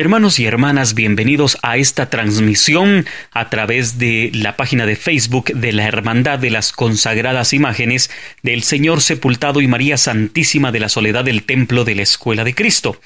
Hermanos y hermanas, bienvenidos a esta transmisión a través de la página de Facebook de la Hermandad de las Consagradas Imágenes del Señor Sepultado y María Santísima de la Soledad del Templo de la Escuela de Cristo.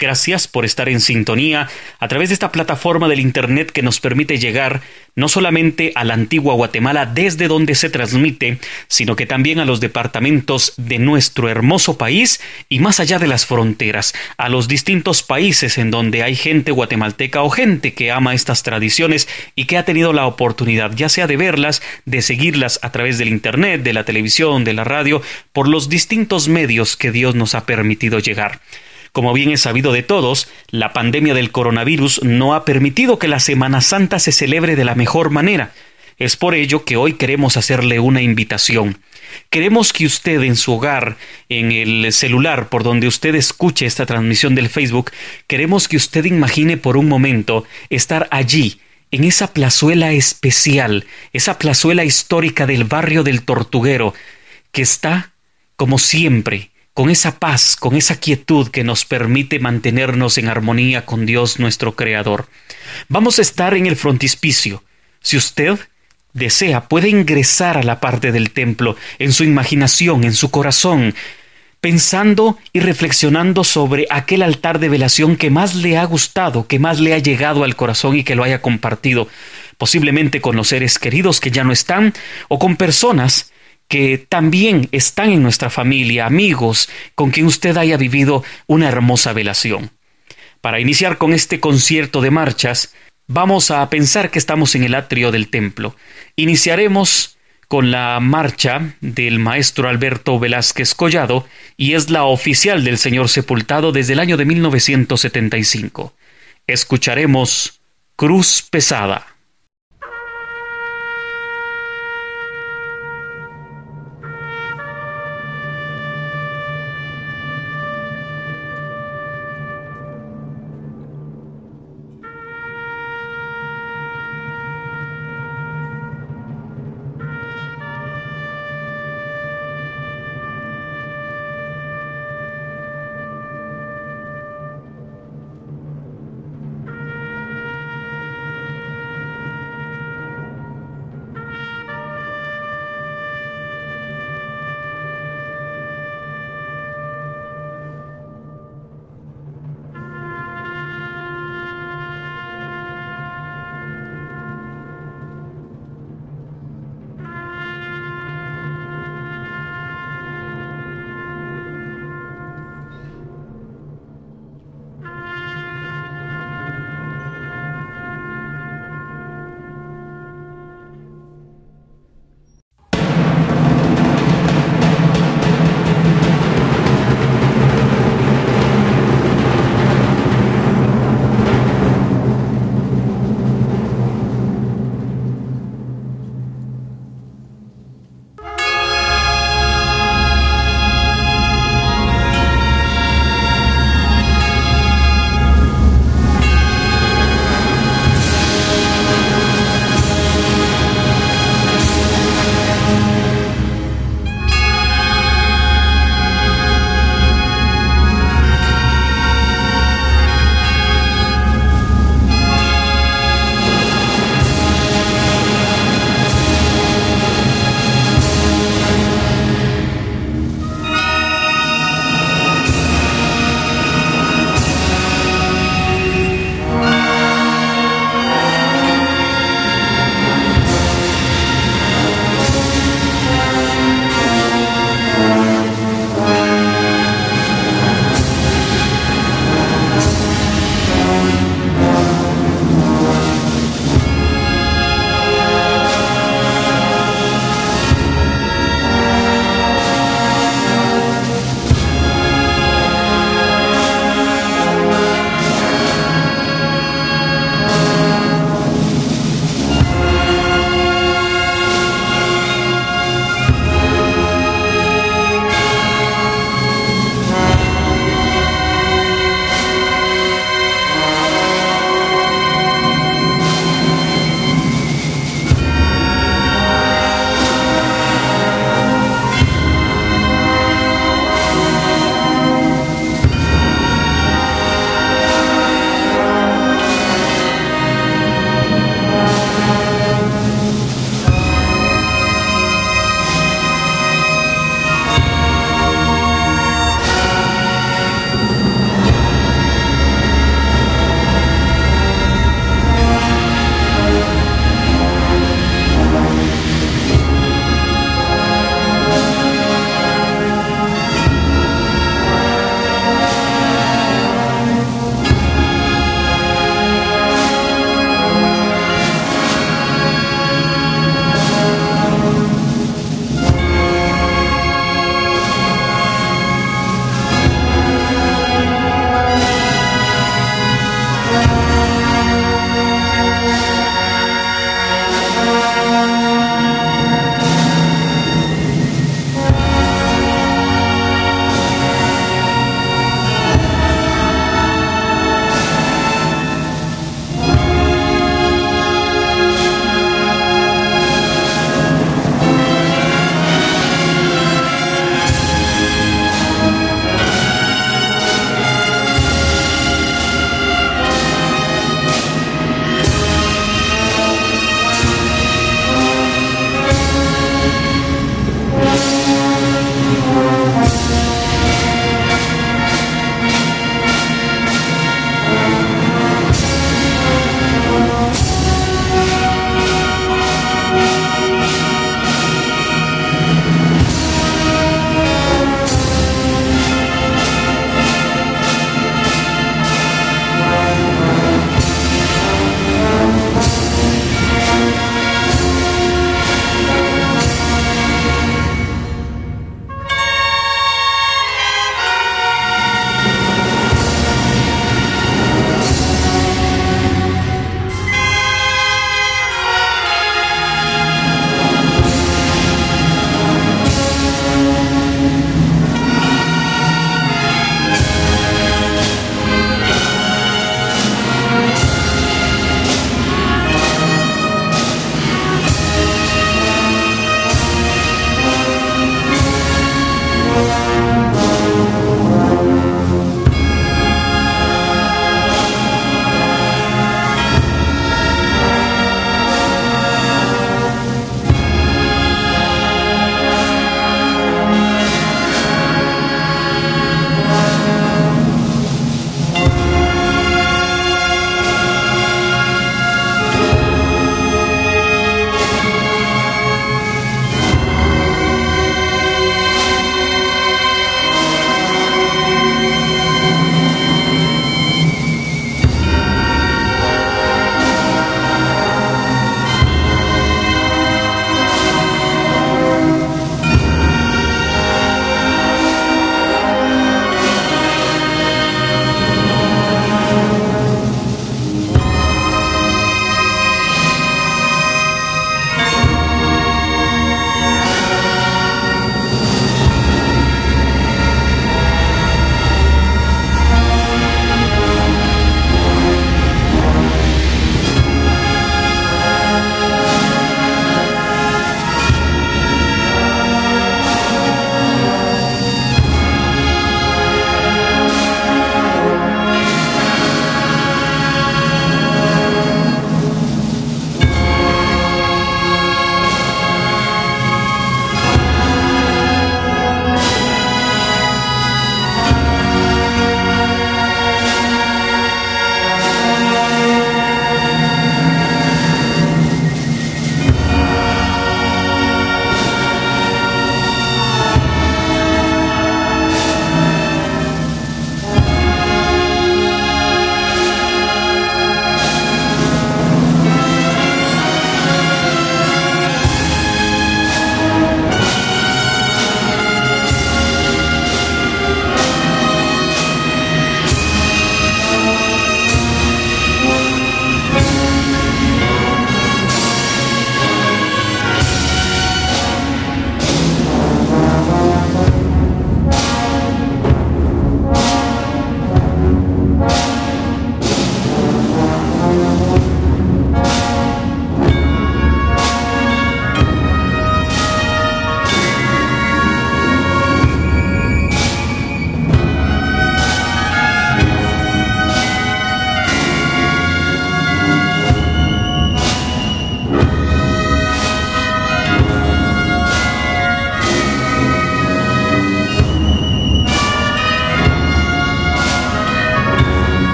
Gracias por estar en sintonía a través de esta plataforma del Internet que nos permite llegar no solamente a la antigua Guatemala desde donde se transmite, sino que también a los departamentos de nuestro hermoso país y más allá de las fronteras, a los distintos países en donde hay gente guatemalteca o gente que ama estas tradiciones y que ha tenido la oportunidad ya sea de verlas, de seguirlas a través del Internet, de la televisión, de la radio, por los distintos medios que Dios nos ha permitido llegar. Como bien es sabido de todos, la pandemia del coronavirus no ha permitido que la Semana Santa se celebre de la mejor manera. Es por ello que hoy queremos hacerle una invitación. Queremos que usted en su hogar, en el celular por donde usted escuche esta transmisión del Facebook, queremos que usted imagine por un momento estar allí, en esa plazuela especial, esa plazuela histórica del barrio del Tortuguero, que está, como siempre, con esa paz, con esa quietud que nos permite mantenernos en armonía con Dios nuestro Creador. Vamos a estar en el frontispicio. Si usted desea, puede ingresar a la parte del templo, en su imaginación, en su corazón, pensando y reflexionando sobre aquel altar de velación que más le ha gustado, que más le ha llegado al corazón y que lo haya compartido, posiblemente con los seres queridos que ya no están o con personas que también están en nuestra familia, amigos, con quien usted haya vivido una hermosa velación. Para iniciar con este concierto de marchas, vamos a pensar que estamos en el atrio del templo. Iniciaremos con la marcha del maestro Alberto Velázquez Collado y es la oficial del Señor Sepultado desde el año de 1975. Escucharemos Cruz Pesada.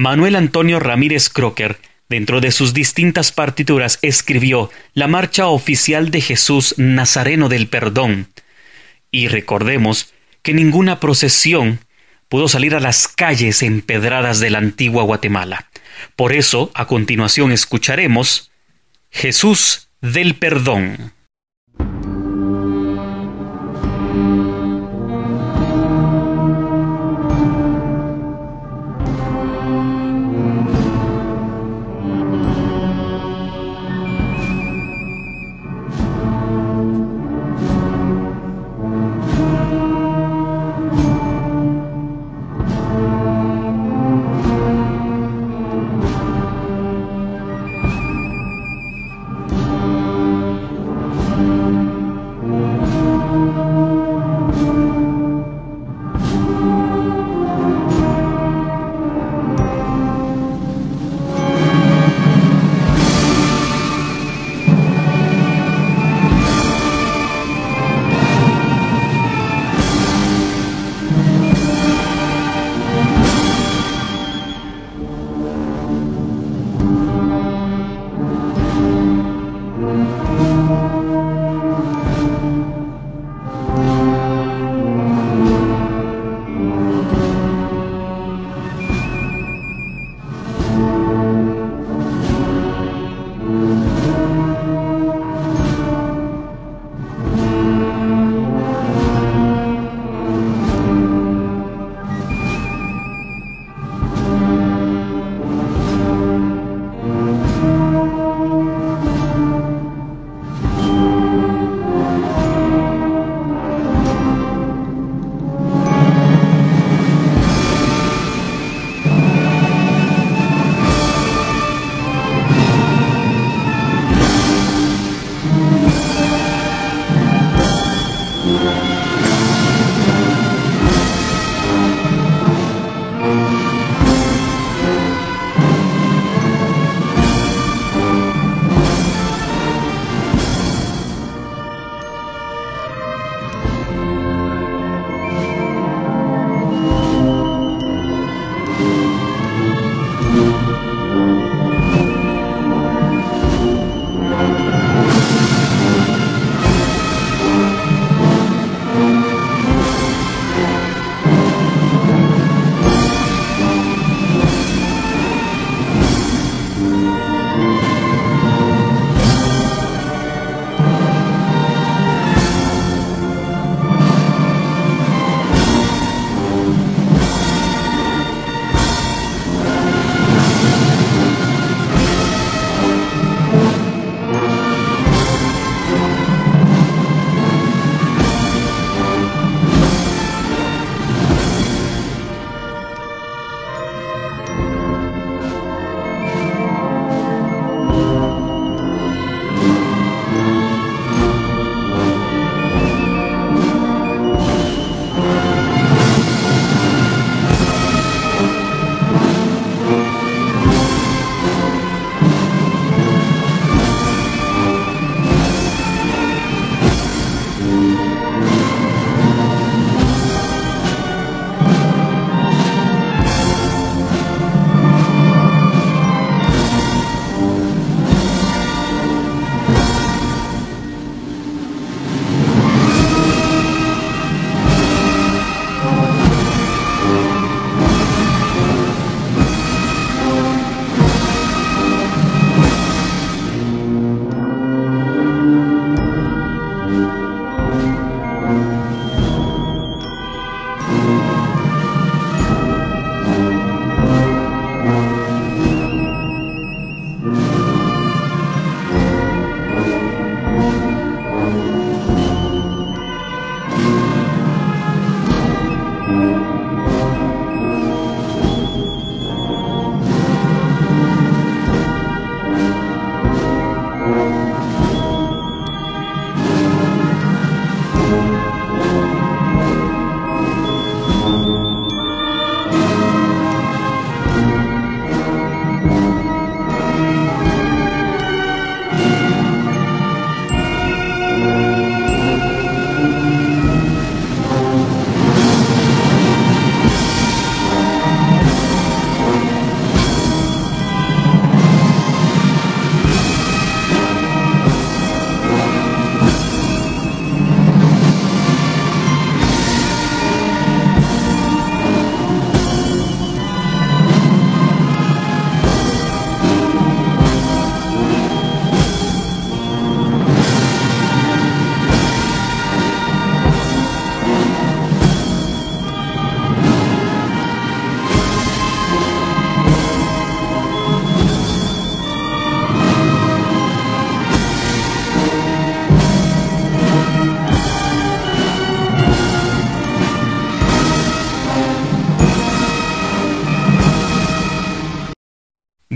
Manuel Antonio Ramírez Crocker, dentro de sus distintas partituras, escribió la marcha oficial de Jesús Nazareno del Perdón. Y recordemos que ninguna procesión pudo salir a las calles empedradas de la antigua Guatemala. Por eso, a continuación escucharemos Jesús del Perdón.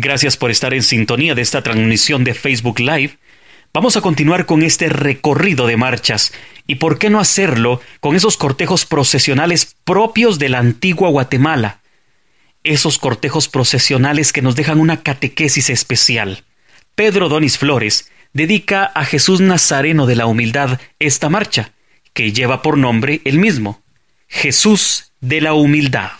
Gracias por estar en sintonía de esta transmisión de Facebook Live. Vamos a continuar con este recorrido de marchas y por qué no hacerlo con esos cortejos procesionales propios de la antigua Guatemala. Esos cortejos procesionales que nos dejan una catequesis especial. Pedro Donis Flores dedica a Jesús Nazareno de la Humildad esta marcha, que lleva por nombre el mismo, Jesús de la Humildad.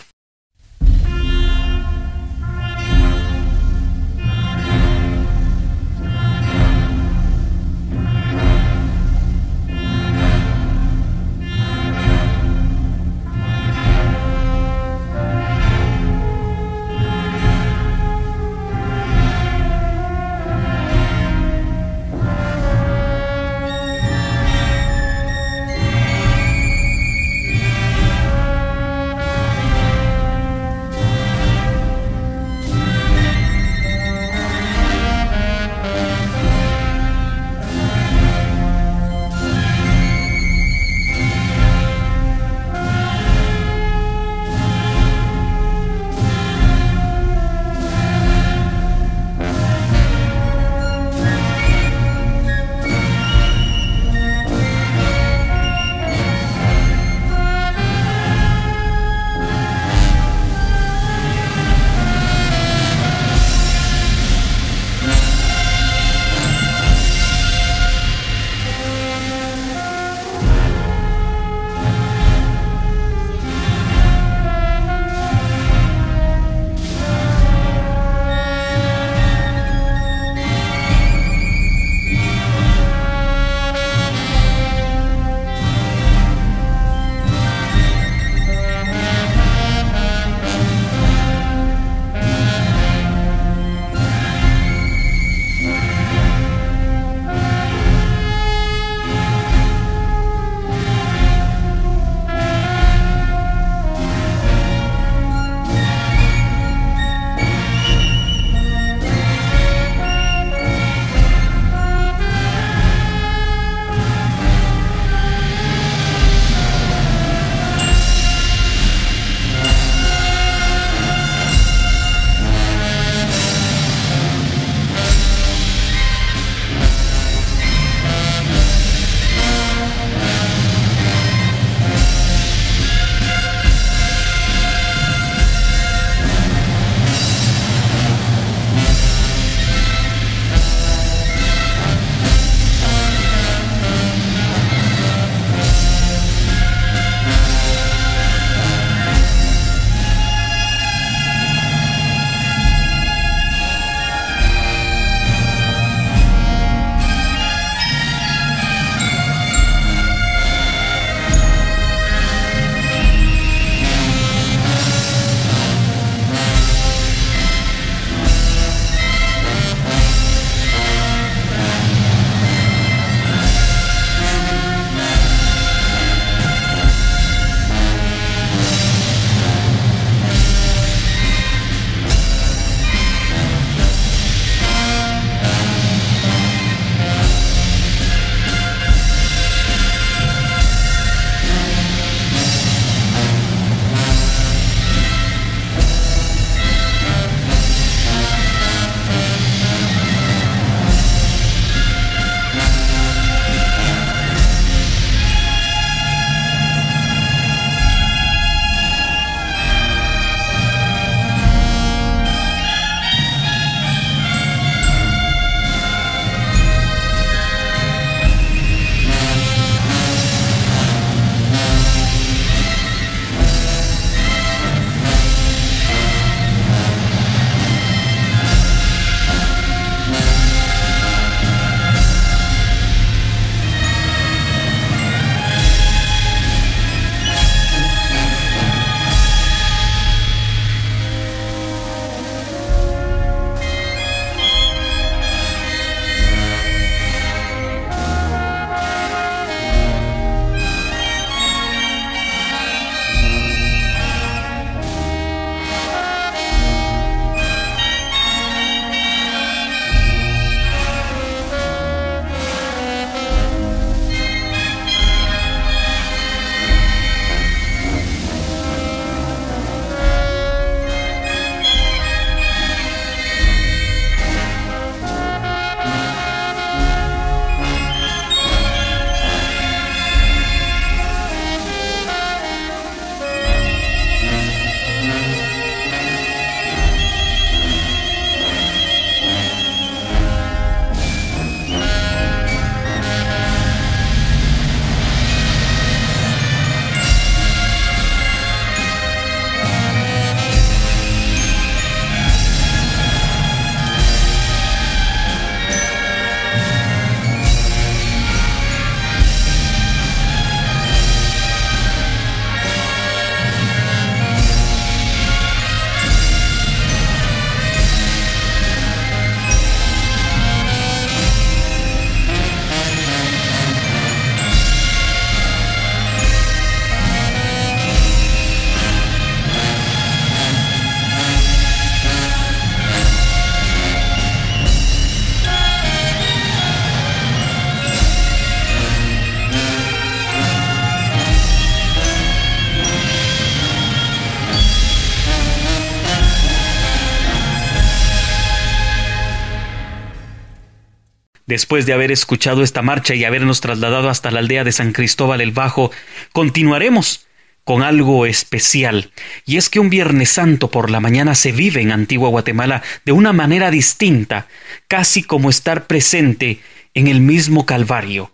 Después de haber escuchado esta marcha y habernos trasladado hasta la aldea de San Cristóbal el Bajo, continuaremos con algo especial, y es que un Viernes Santo por la mañana se vive en Antigua Guatemala de una manera distinta, casi como estar presente en el mismo Calvario,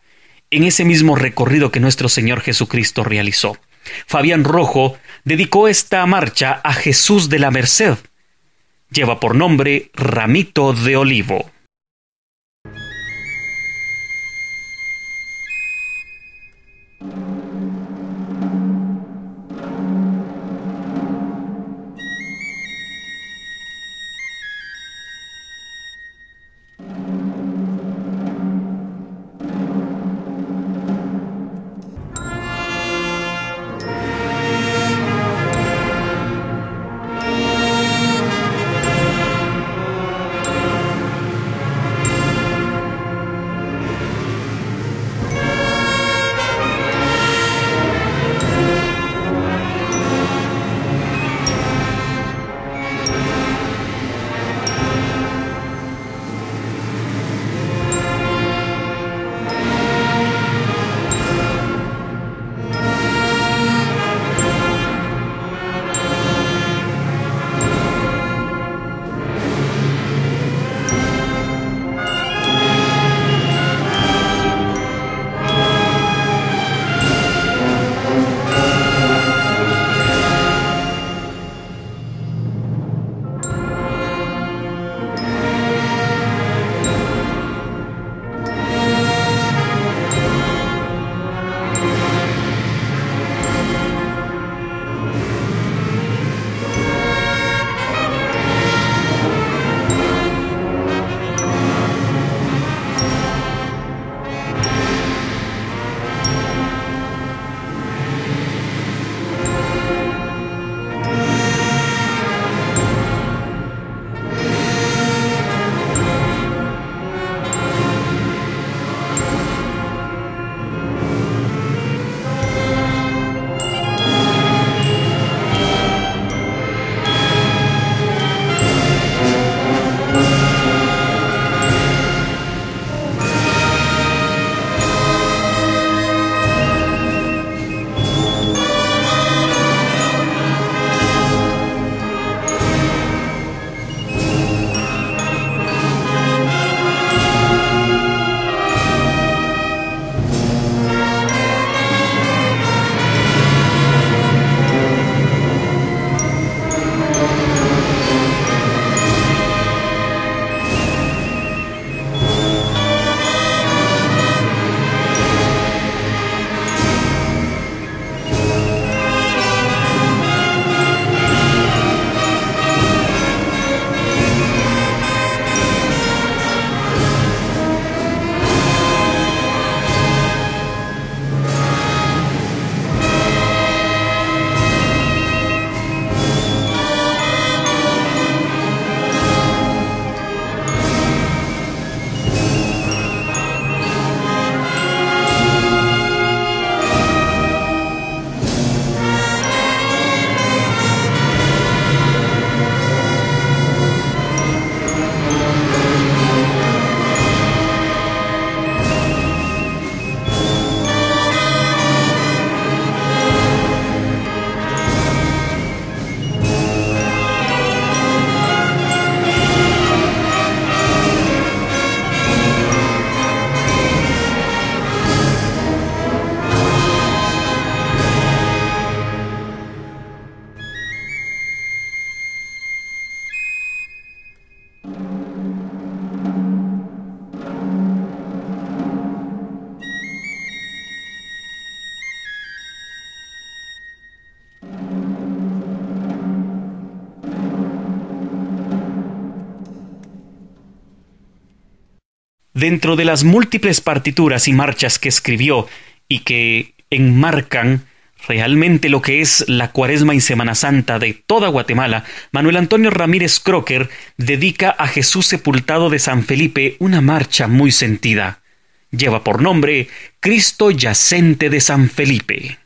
en ese mismo recorrido que nuestro Señor Jesucristo realizó. Fabián Rojo dedicó esta marcha a Jesús de la Merced. Lleva por nombre Ramito de Olivo. Dentro de las múltiples partituras y marchas que escribió y que enmarcan realmente lo que es la Cuaresma y Semana Santa de toda Guatemala, Manuel Antonio Ramírez Crocker dedica a Jesús sepultado de San Felipe una marcha muy sentida. Lleva por nombre Cristo yacente de San Felipe.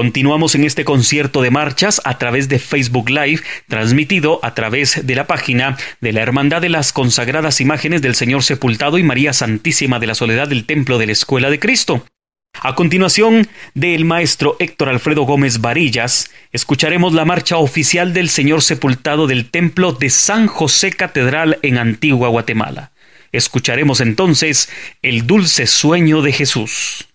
Continuamos en este concierto de marchas a través de Facebook Live, transmitido a través de la página de la Hermandad de las Consagradas Imágenes del Señor Sepultado y María Santísima de la Soledad del Templo de la Escuela de Cristo. A continuación del maestro Héctor Alfredo Gómez Varillas, escucharemos la marcha oficial del Señor Sepultado del Templo de San José Catedral en Antigua Guatemala. Escucharemos entonces el dulce sueño de Jesús.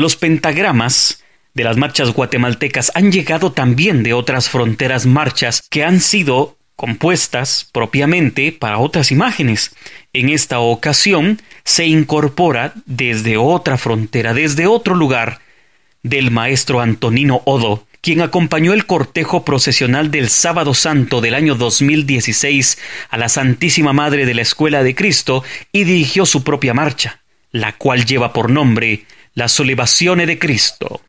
Los pentagramas de las marchas guatemaltecas han llegado también de otras fronteras marchas que han sido compuestas propiamente para otras imágenes. En esta ocasión se incorpora desde otra frontera, desde otro lugar, del maestro Antonino Odo, quien acompañó el cortejo procesional del Sábado Santo del año 2016 a la Santísima Madre de la Escuela de Cristo y dirigió su propia marcha, la cual lleva por nombre La Solevazione de Cristo.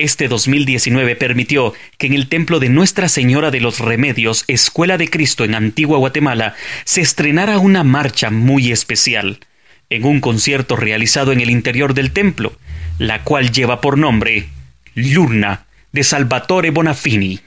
Este 2019 permitió que en el templo de Nuestra Señora de los Remedios, Escuela de Cristo en Antigua Guatemala, se estrenara una marcha muy especial, en un concierto realizado en el interior del templo, la cual lleva por nombre Luna de Salvatore Bonafini.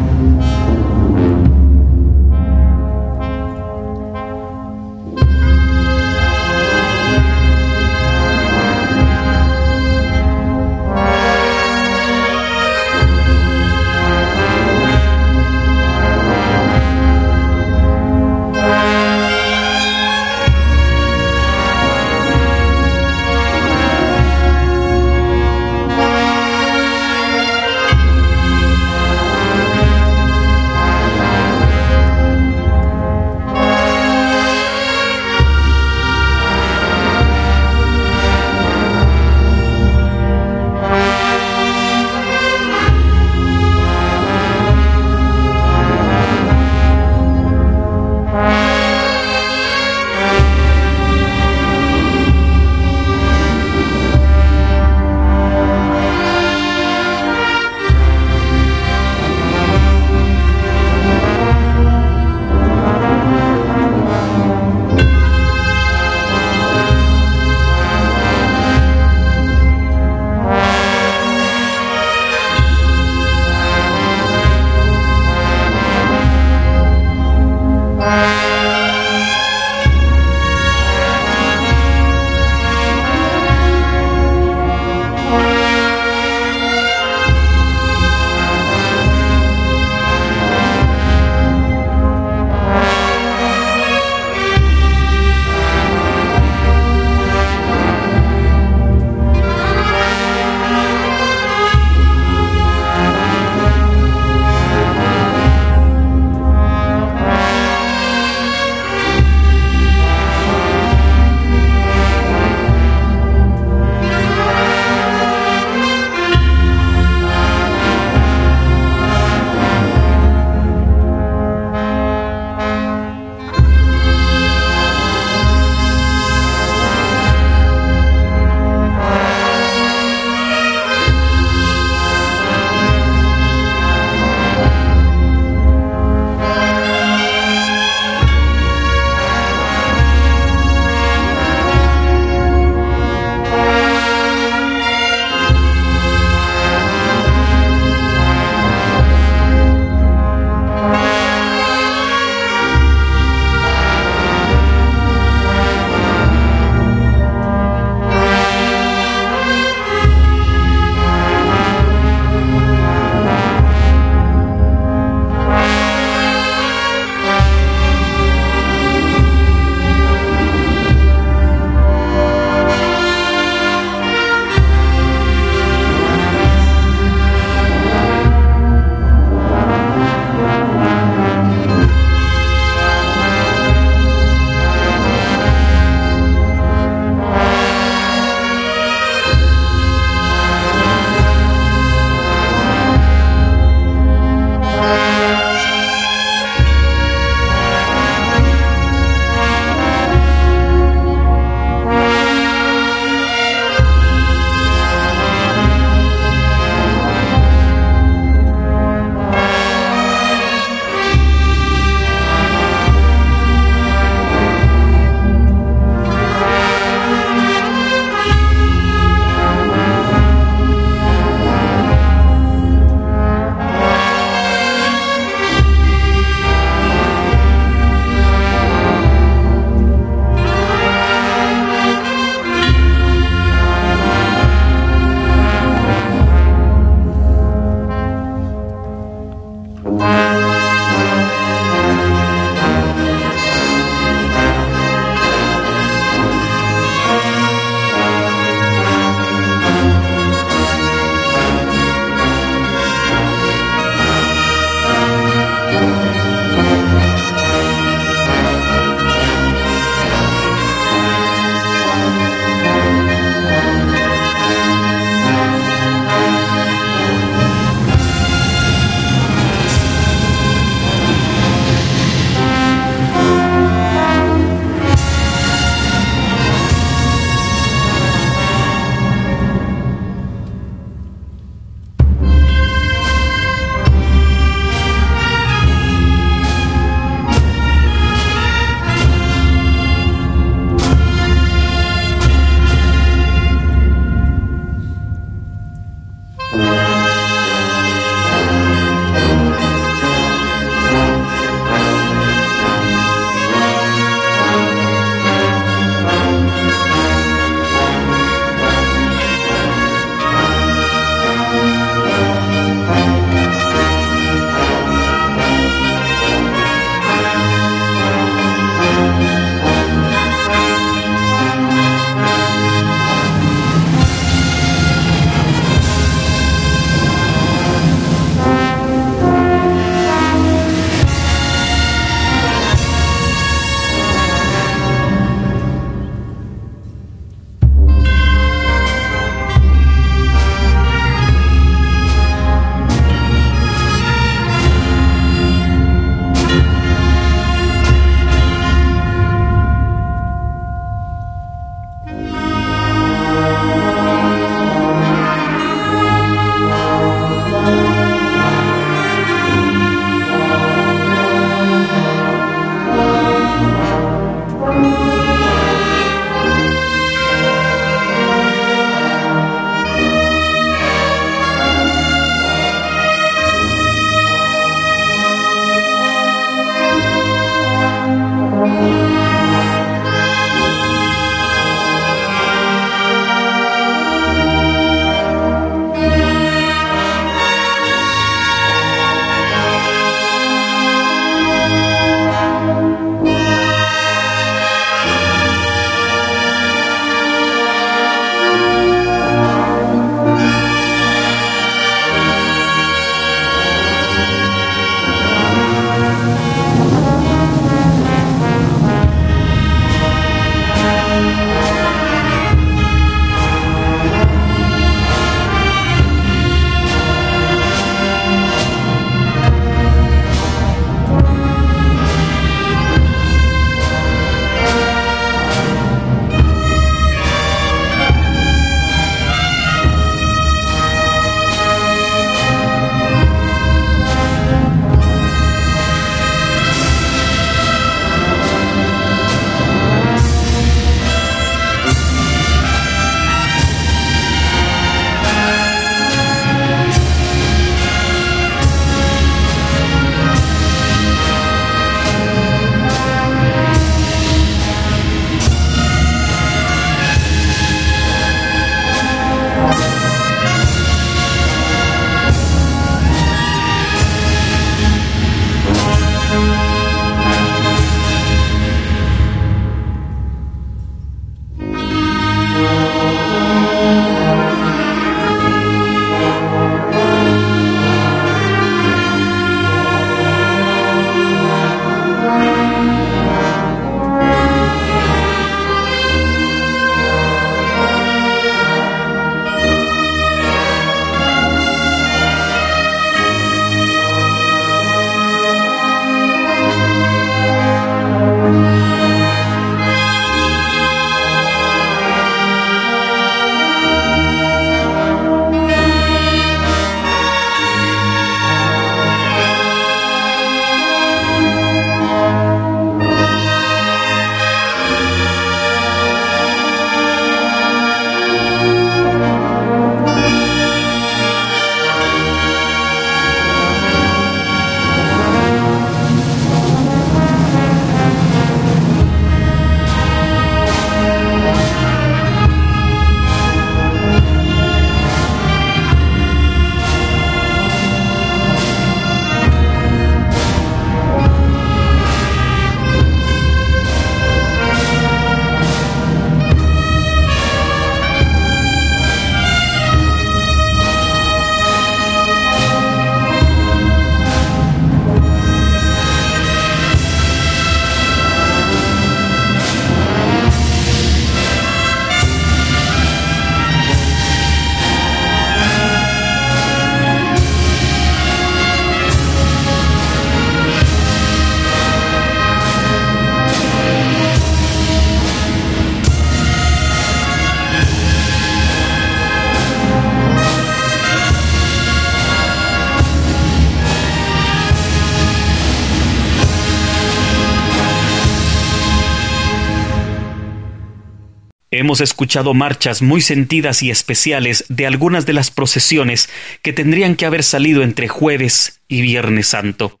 Hemos escuchado marchas muy sentidas y especiales de algunas de las procesiones que tendrían que haber salido entre jueves y viernes santo.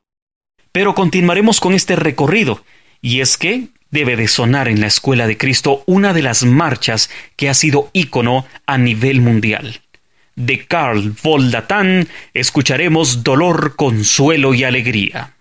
Pero continuaremos con este recorrido, y es que debe de sonar en la Escuela de Cristo una de las marchas que ha sido ícono a nivel mundial. De Carl Voldatan escucharemos Dolor, Consuelo y Alegría.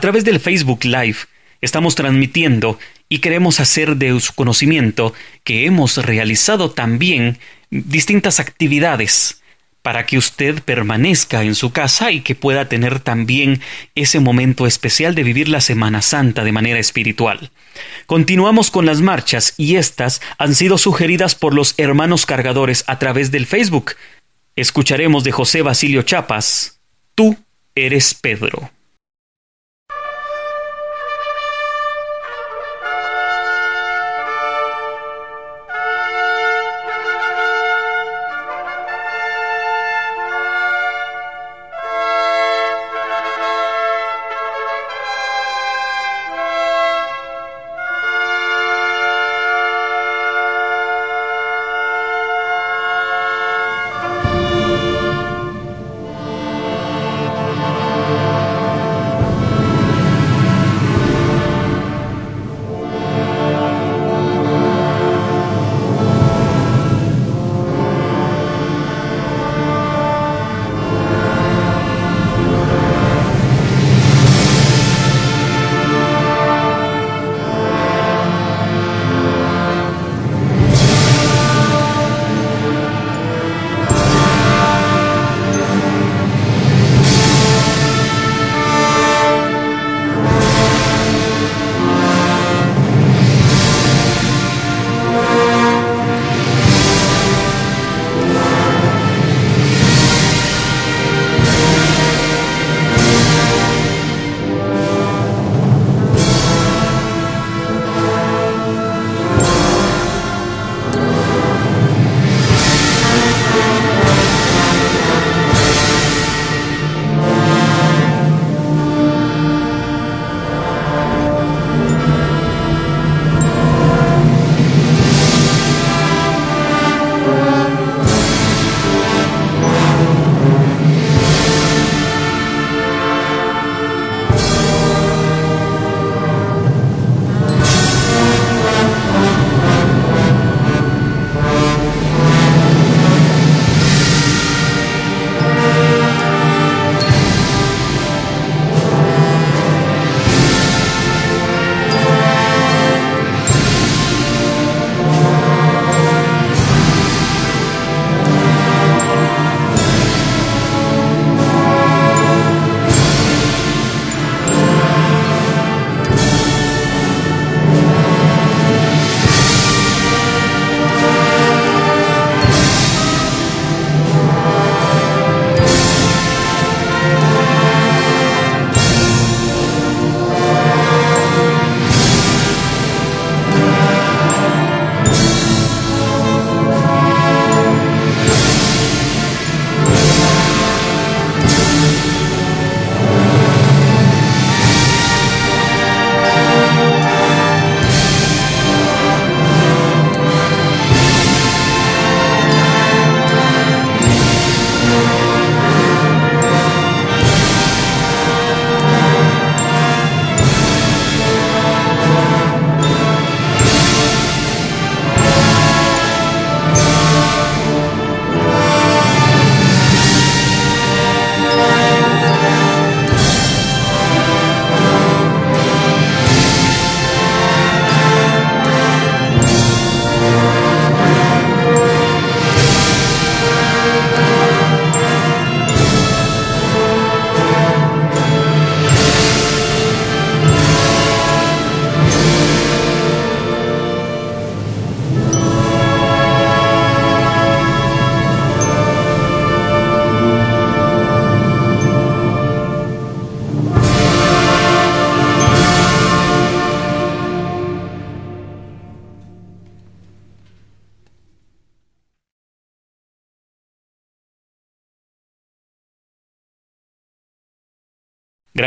A través del Facebook Live estamos transmitiendo y queremos hacer de su conocimiento que hemos realizado también distintas actividades para que usted permanezca en su casa y que pueda tener también ese momento especial de vivir la Semana Santa de manera espiritual. Continuamos con las marchas y estas han sido sugeridas por los hermanos cargadores a través del Facebook. Escucharemos de José Basilio Chapas, Tú eres Pedro.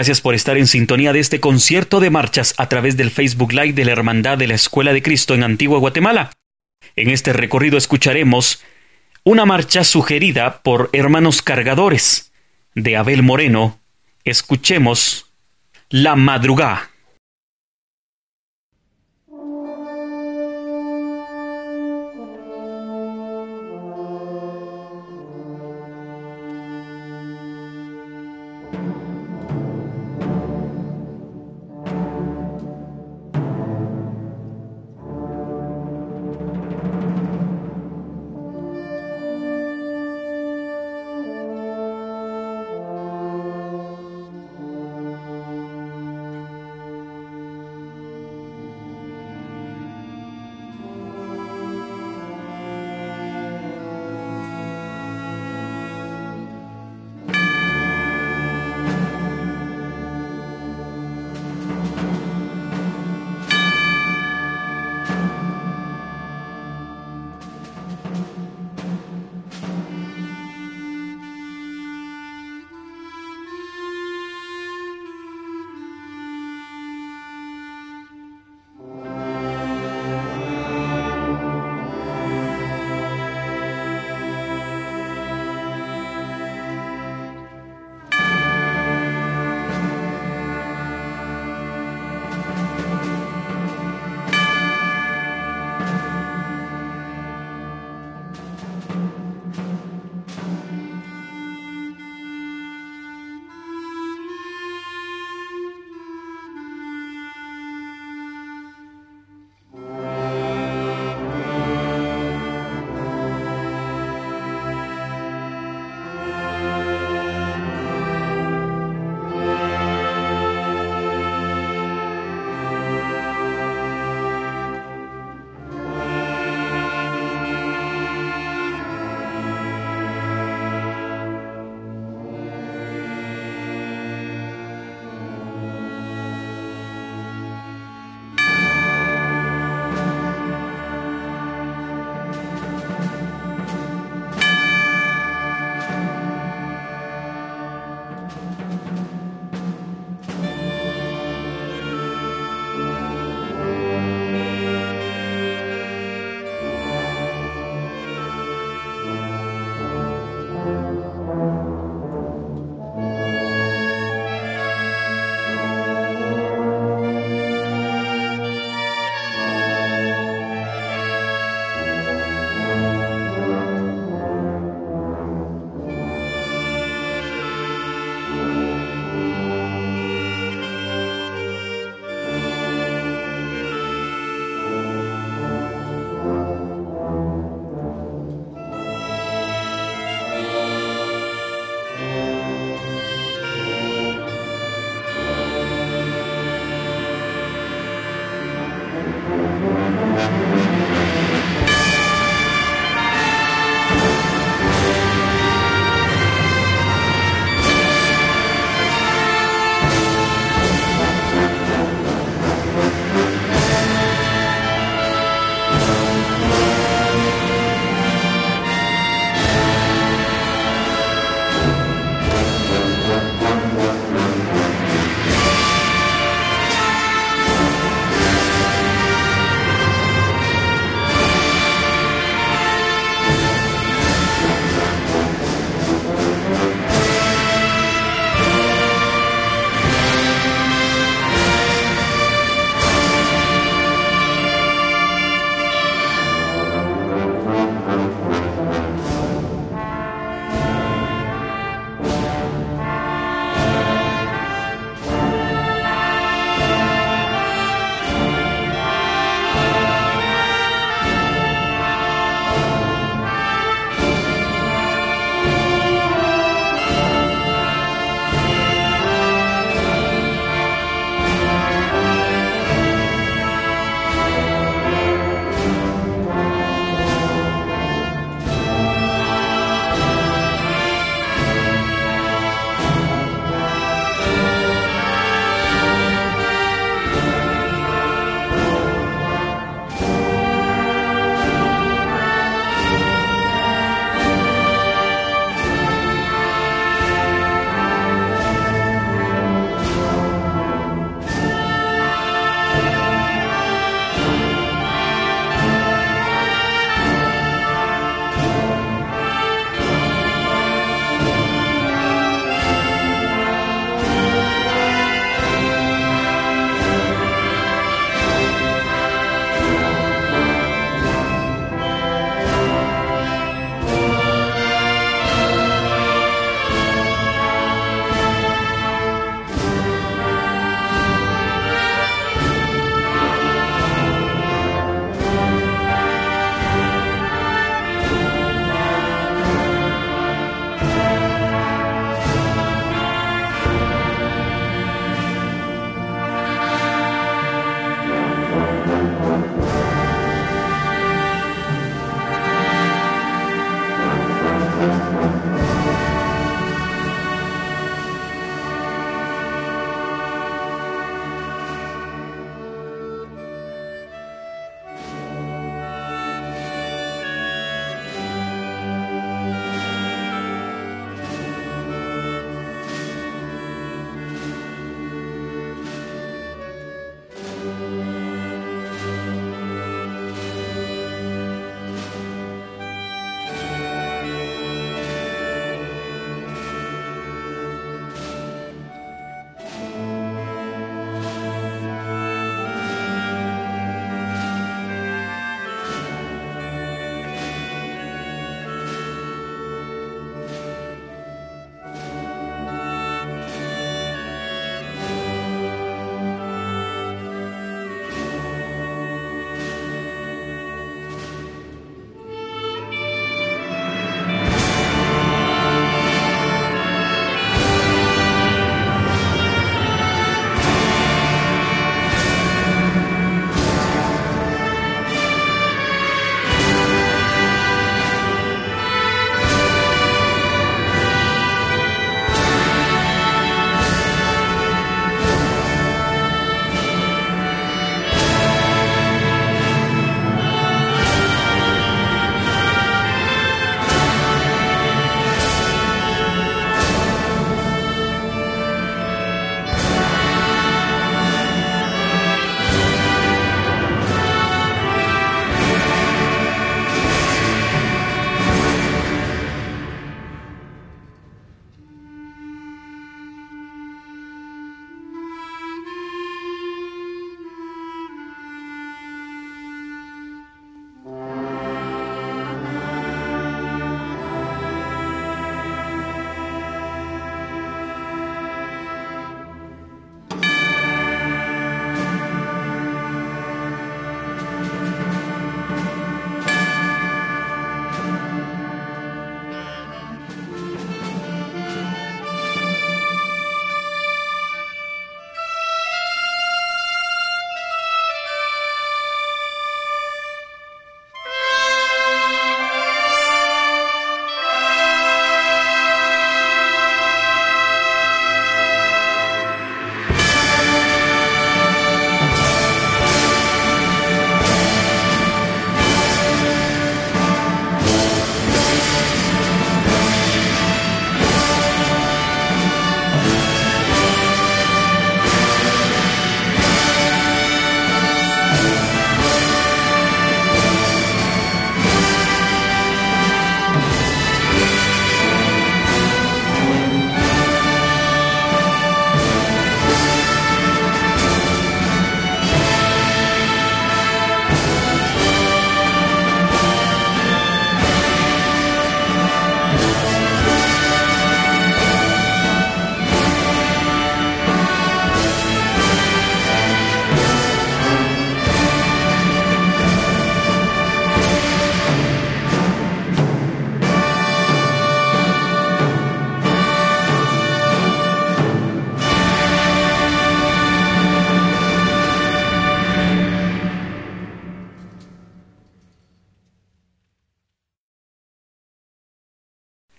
Gracias por estar en sintonía de este concierto de marchas a través del Facebook Live de la Hermandad de la Escuela de Cristo en Antigua Guatemala. En este recorrido escucharemos una marcha sugerida por Hermanos Cargadores de Abel Moreno. Escuchemos La Madrugada.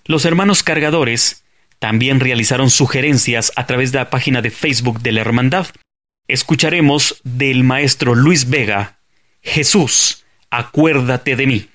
Los hermanos cargadores también realizaron sugerencias a través de la página de Facebook de la Hermandad. Escucharemos del maestro Luis Vega, Jesús, acuérdate de mí.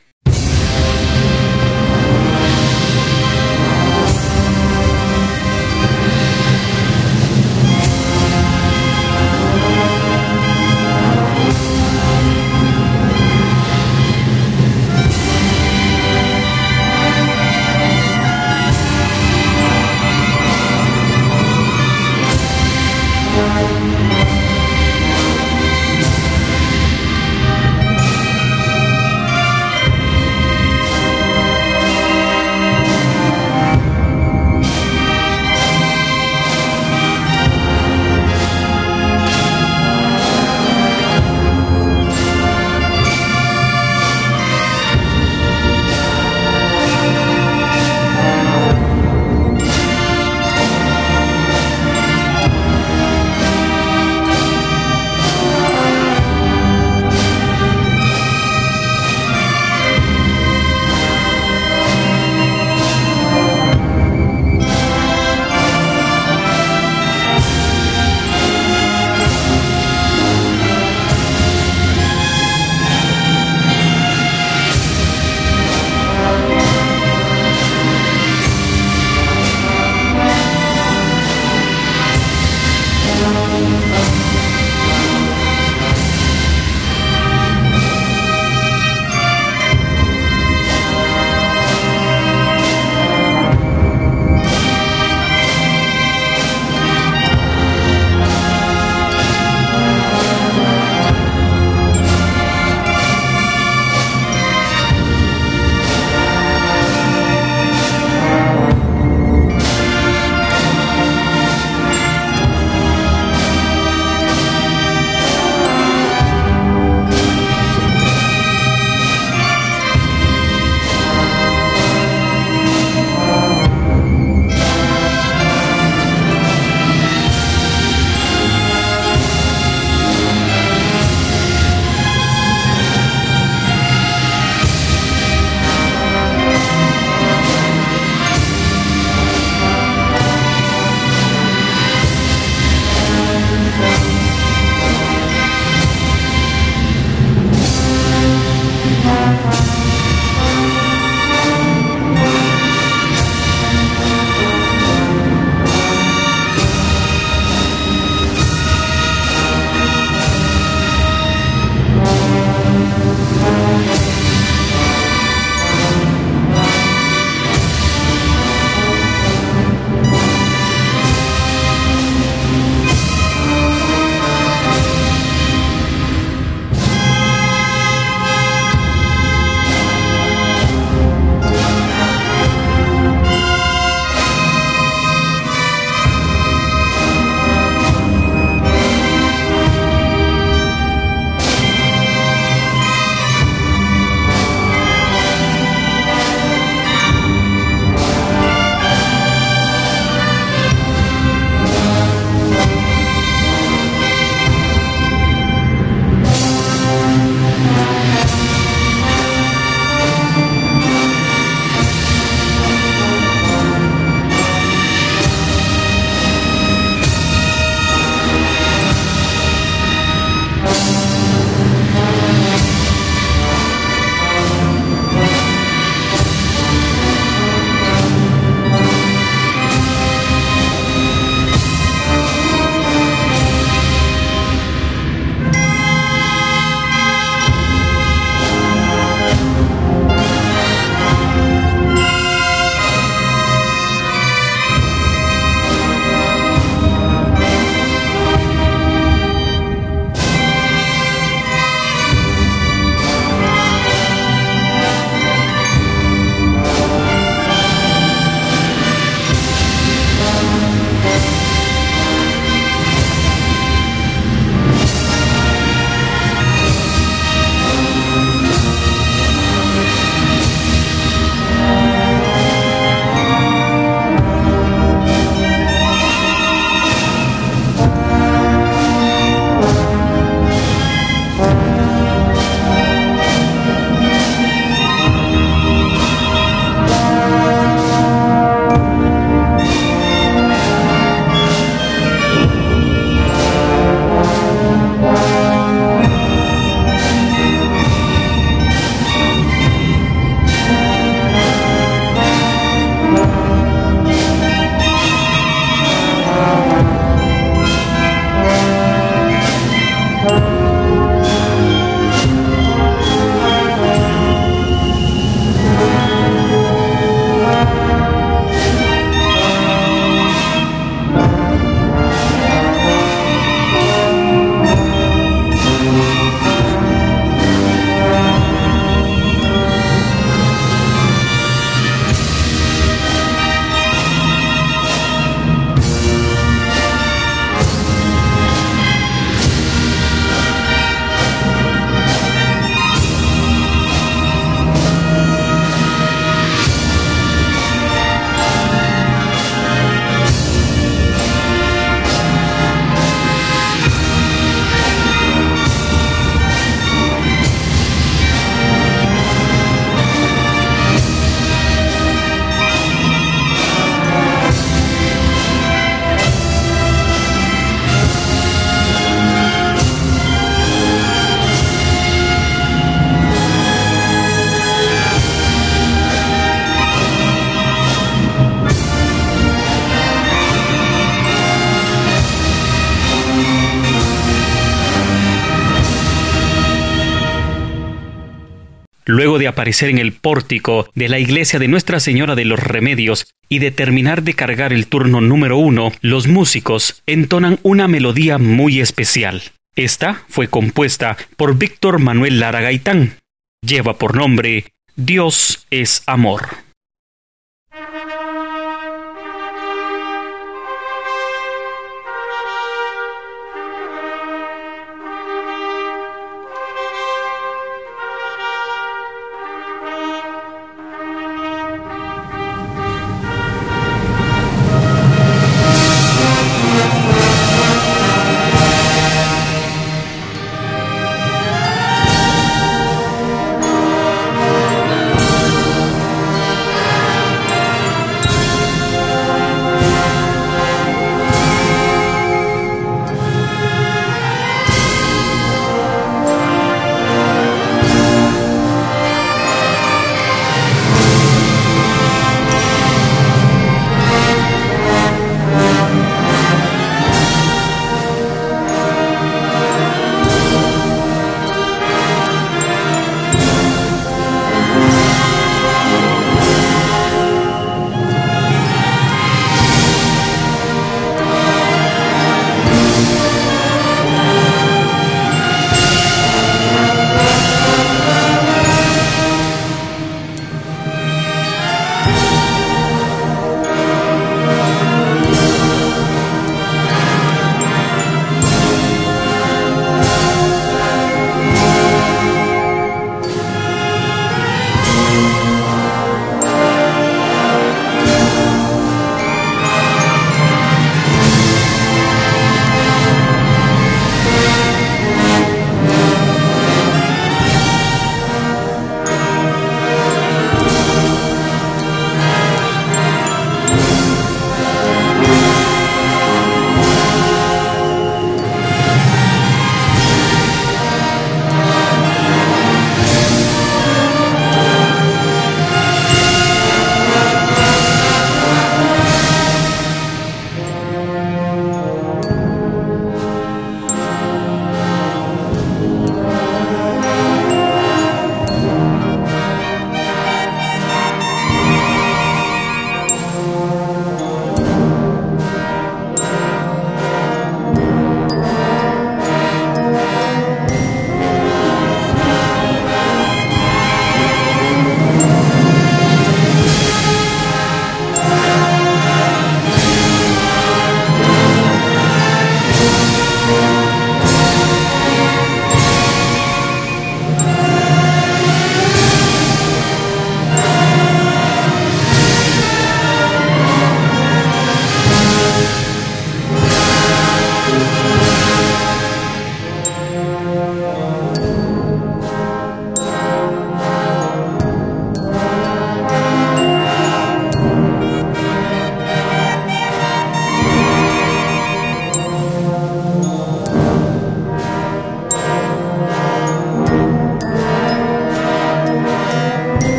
En el pórtico de la iglesia de Nuestra Señora de los Remedios y de terminar de cargar el turno número uno, los músicos entonan una melodía muy especial. Esta fue compuesta por Víctor Manuel Lara Gaitán. Lleva por nombre Dios es amor.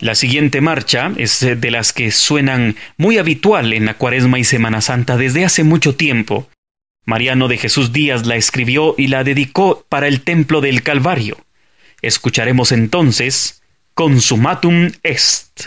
La siguiente marcha es de las que suenan muy habitual en la Cuaresma y Semana Santa desde hace mucho tiempo. Mariano de Jesús Díaz la escribió y la dedicó para el Templo del Calvario. Escucharemos entonces Consumatum Est.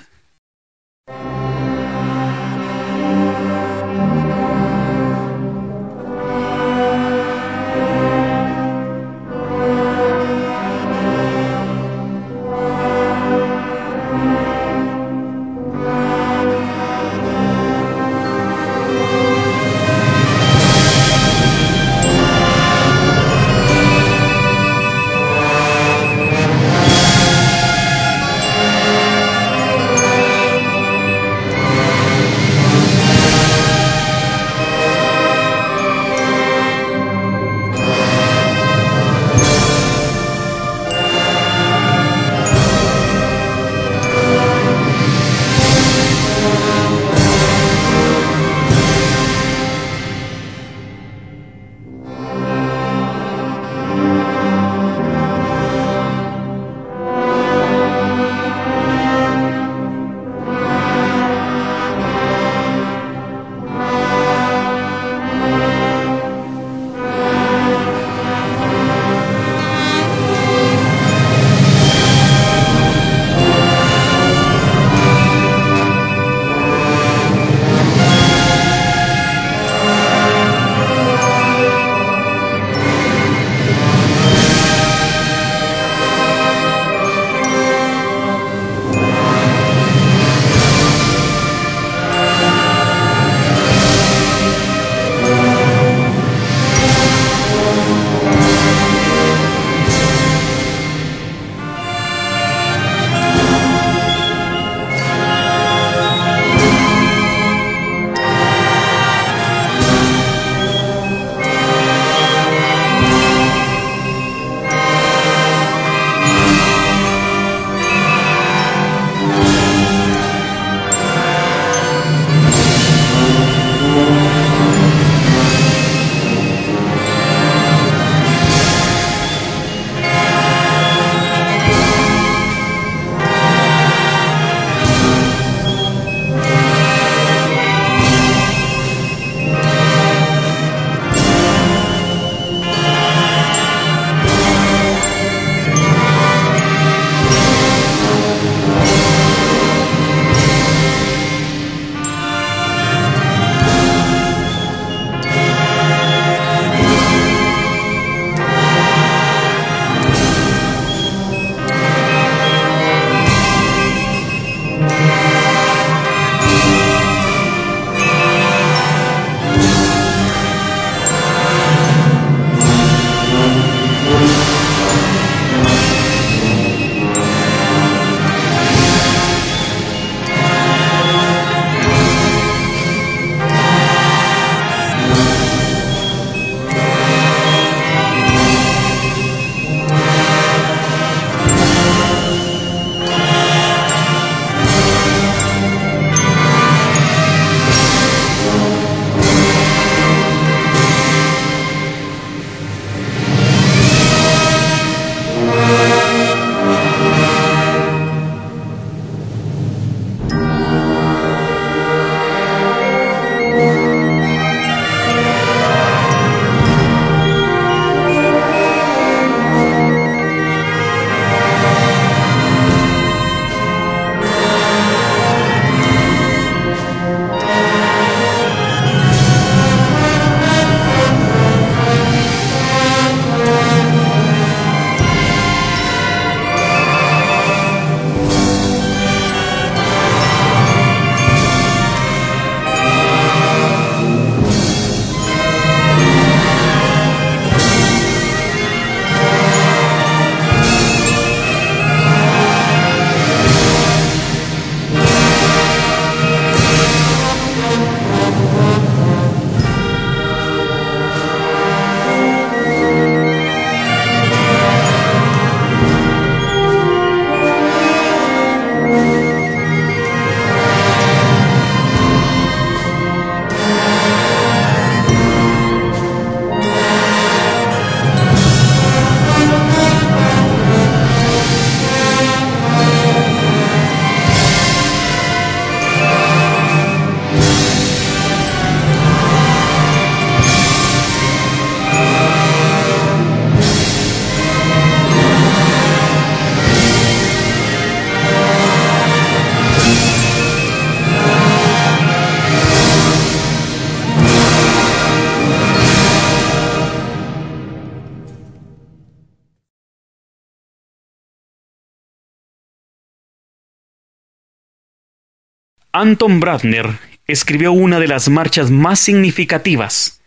Anton Bradner escribió una de las marchas más significativas.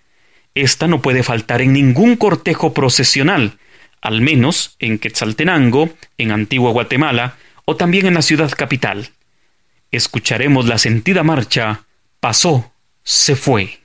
Esta no puede faltar en ningún cortejo procesional, al menos en Quetzaltenango, en Antigua Guatemala o también en la ciudad capital. Escucharemos la sentida marcha Pasó, se fue.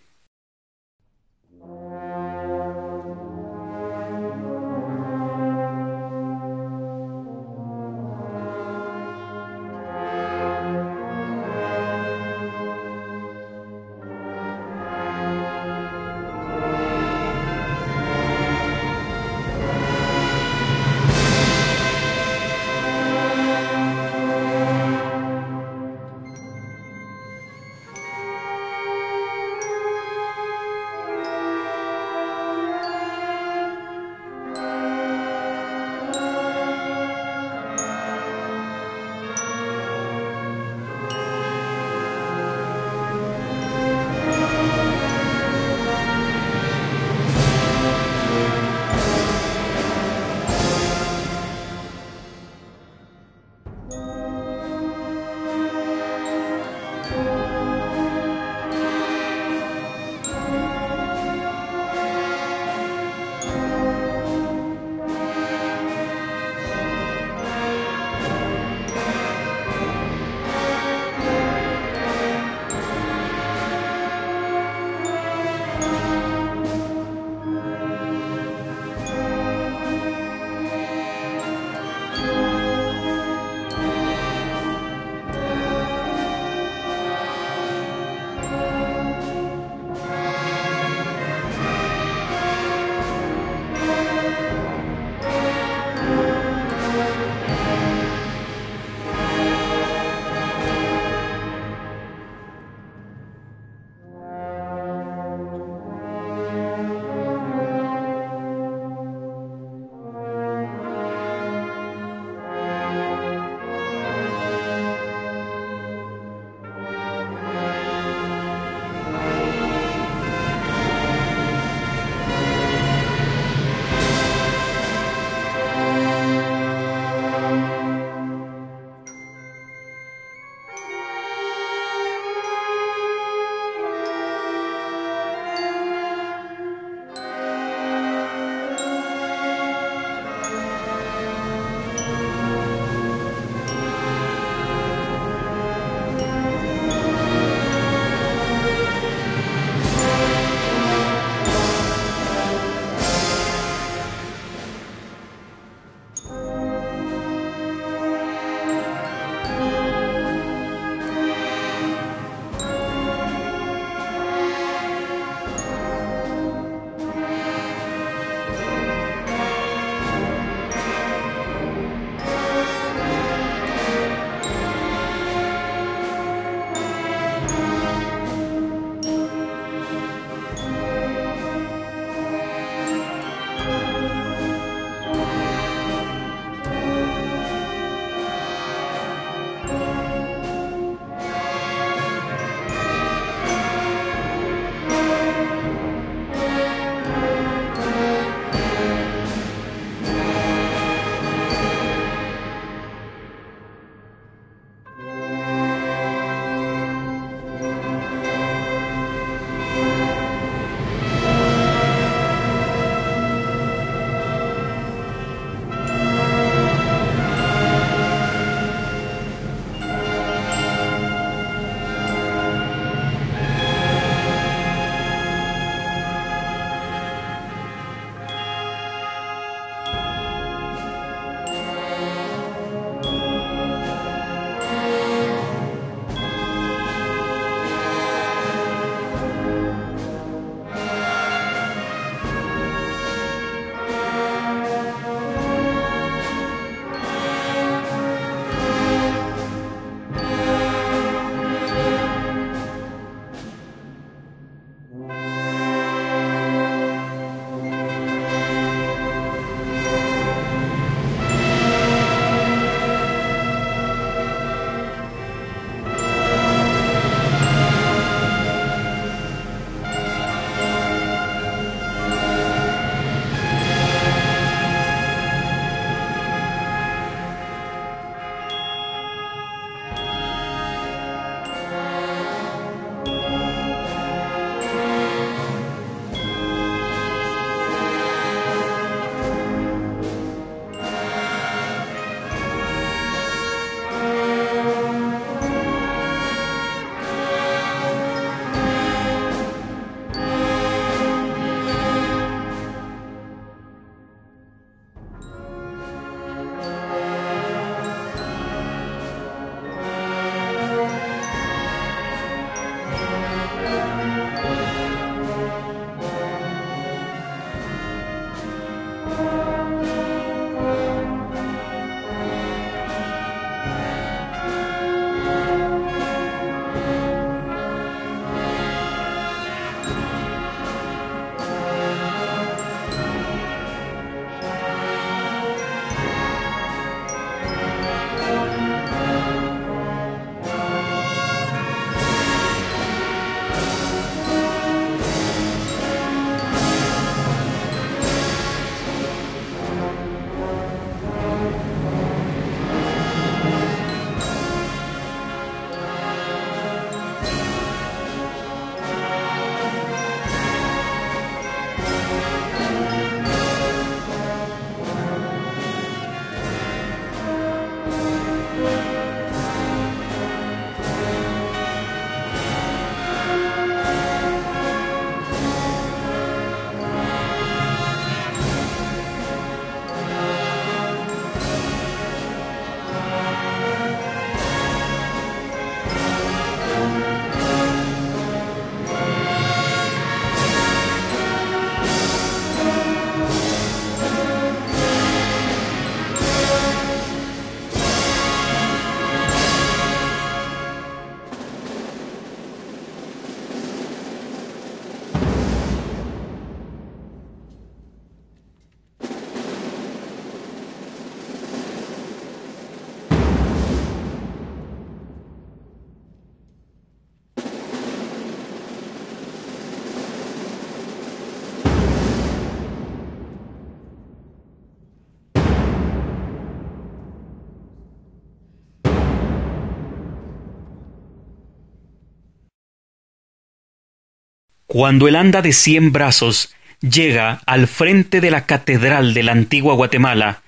Cuando el anda de cien brazos llega al frente de la catedral de la antigua Guatemala,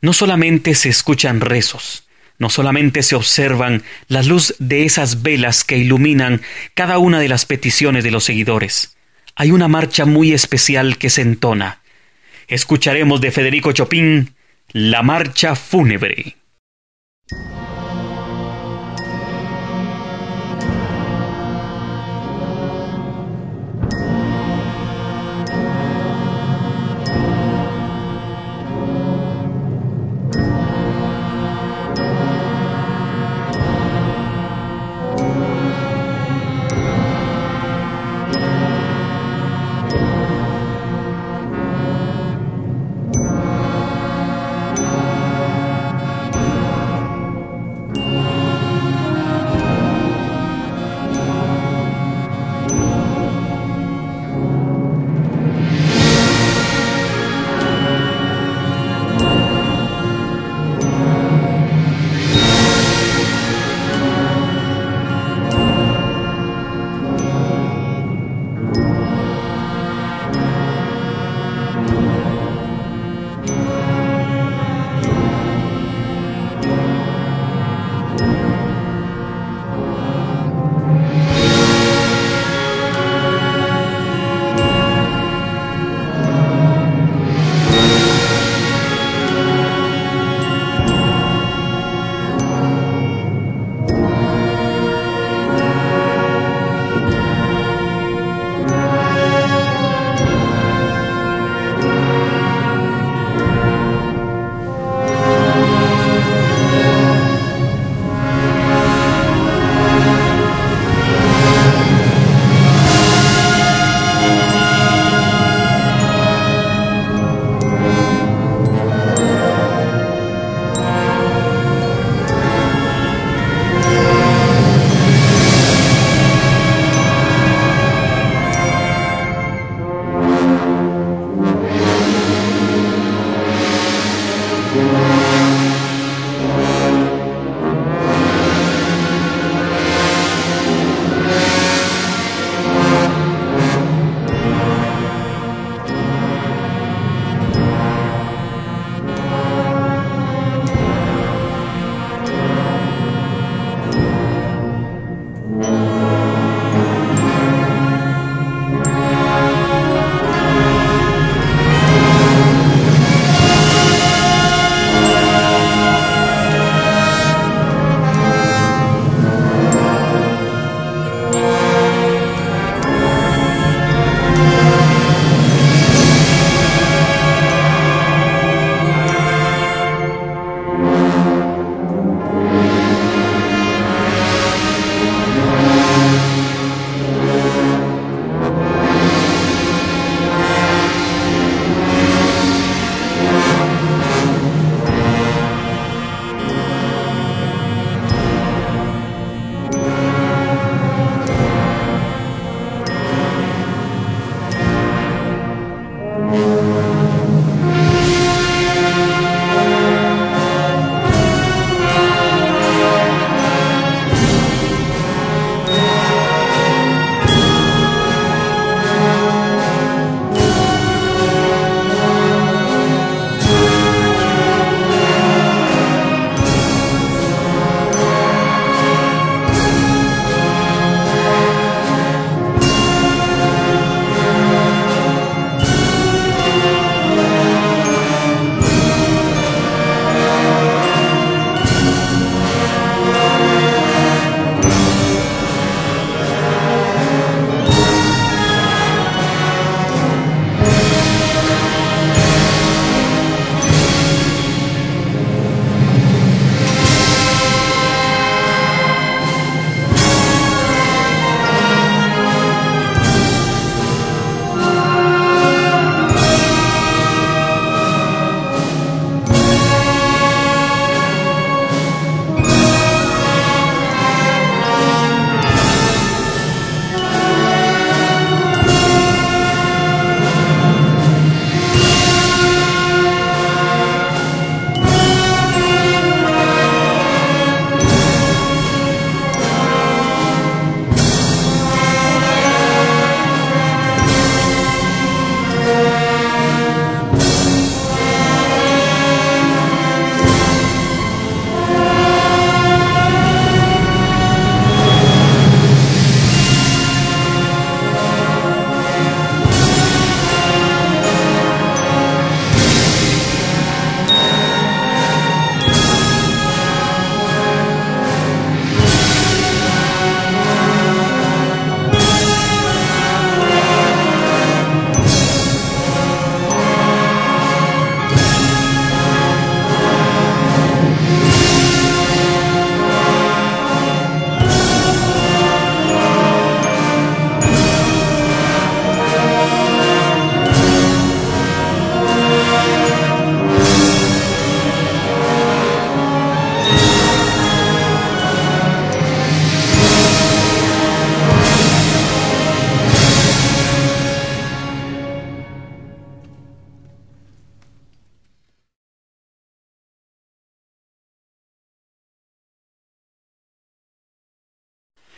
no solamente se escuchan rezos, no solamente se observan la luz de esas velas que iluminan cada una de las peticiones de los seguidores. Hay una marcha muy especial que se entona. Escucharemos de Federico Chopin la marcha fúnebre.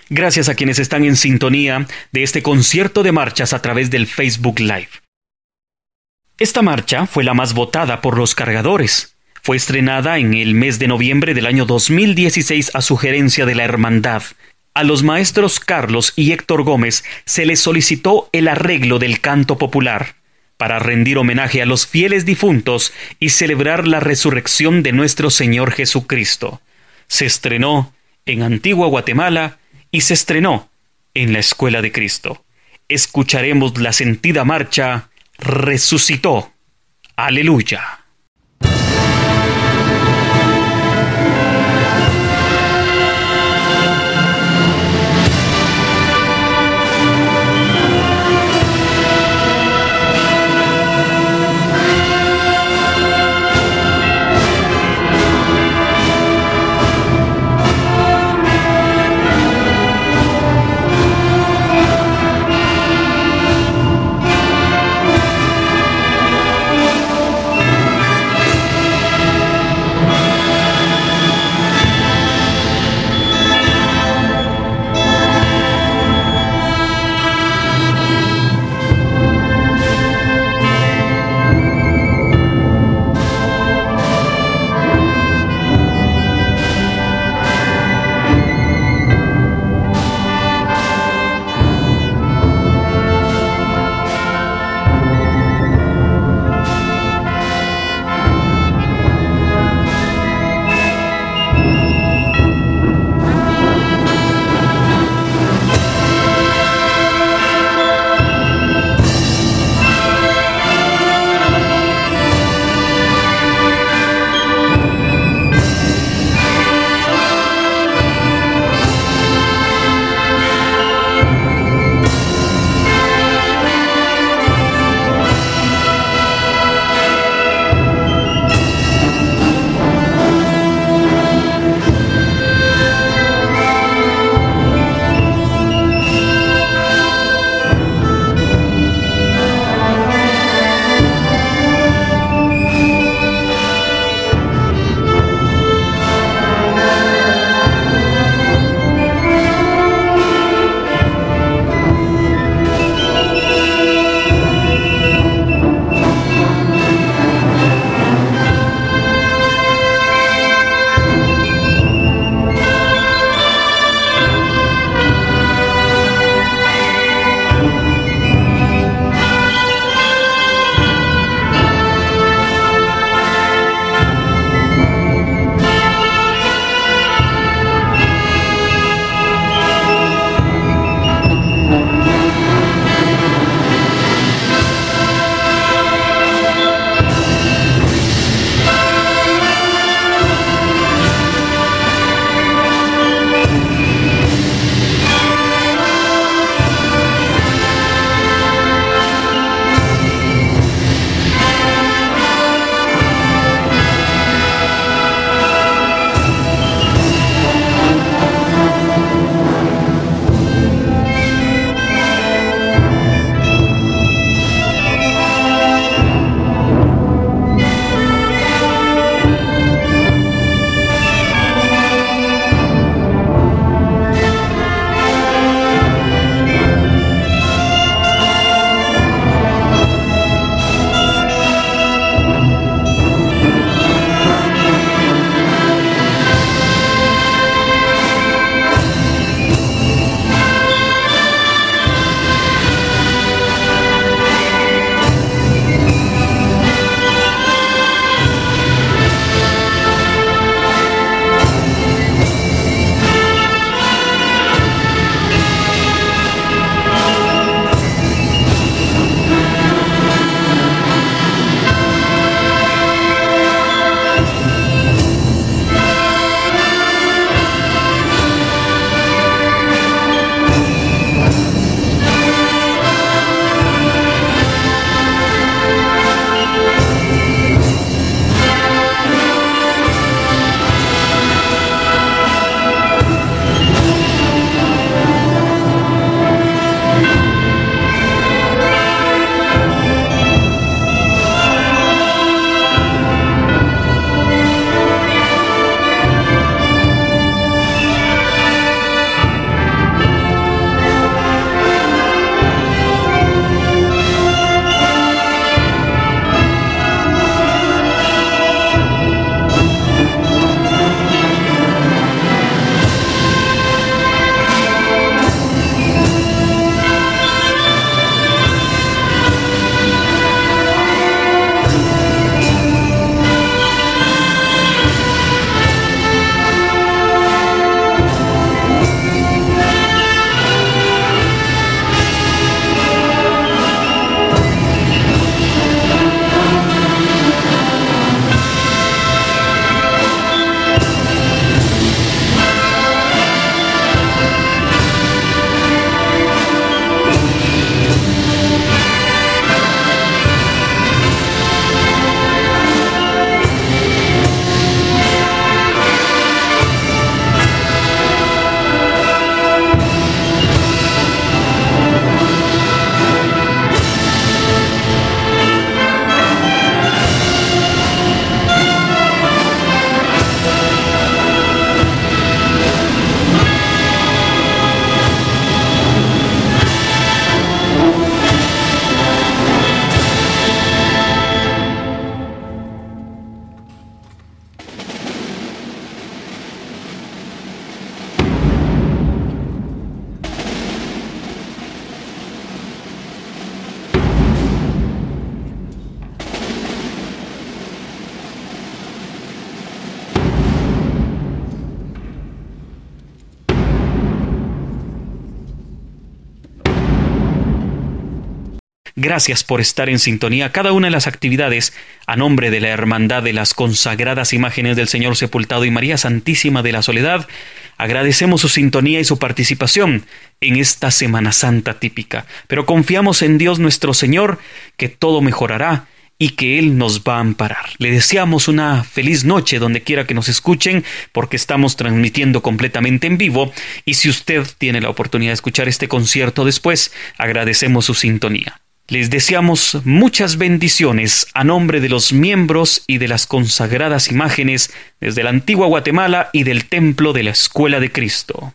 Gracias a quienes están en sintonía de este concierto de marchas a través del Facebook Live. Esta marcha fue la más votada por los cargadores. Fue estrenada en el mes de noviembre del año 2016 a sugerencia de la Hermandad. A los maestros Carlos y Héctor Gómez se les solicitó el arreglo del canto popular para rendir homenaje a los fieles difuntos y celebrar la resurrección de nuestro Señor Jesucristo. Se estrenó en Antigua Guatemala y se estrenó en la Escuela de Cristo. Escucharemos la sentida marcha resucitó. Aleluya. Gracias por estar en sintonía. Cada una de las actividades a nombre de la Hermandad de las Consagradas Imágenes del Señor Sepultado y María Santísima de la Soledad, agradecemos su sintonía y su participación en esta Semana Santa típica. Pero confiamos en Dios nuestro Señor, que todo mejorará y que Él nos va a amparar. Le deseamos una feliz noche donde quiera que nos escuchen porque estamos transmitiendo completamente en vivo y si usted tiene la oportunidad de escuchar este concierto después, agradecemos su sintonía. Les deseamos muchas bendiciones a nombre de los miembros y de las consagradas imágenes desde la antigua Guatemala y del Templo de la Escuela de Cristo.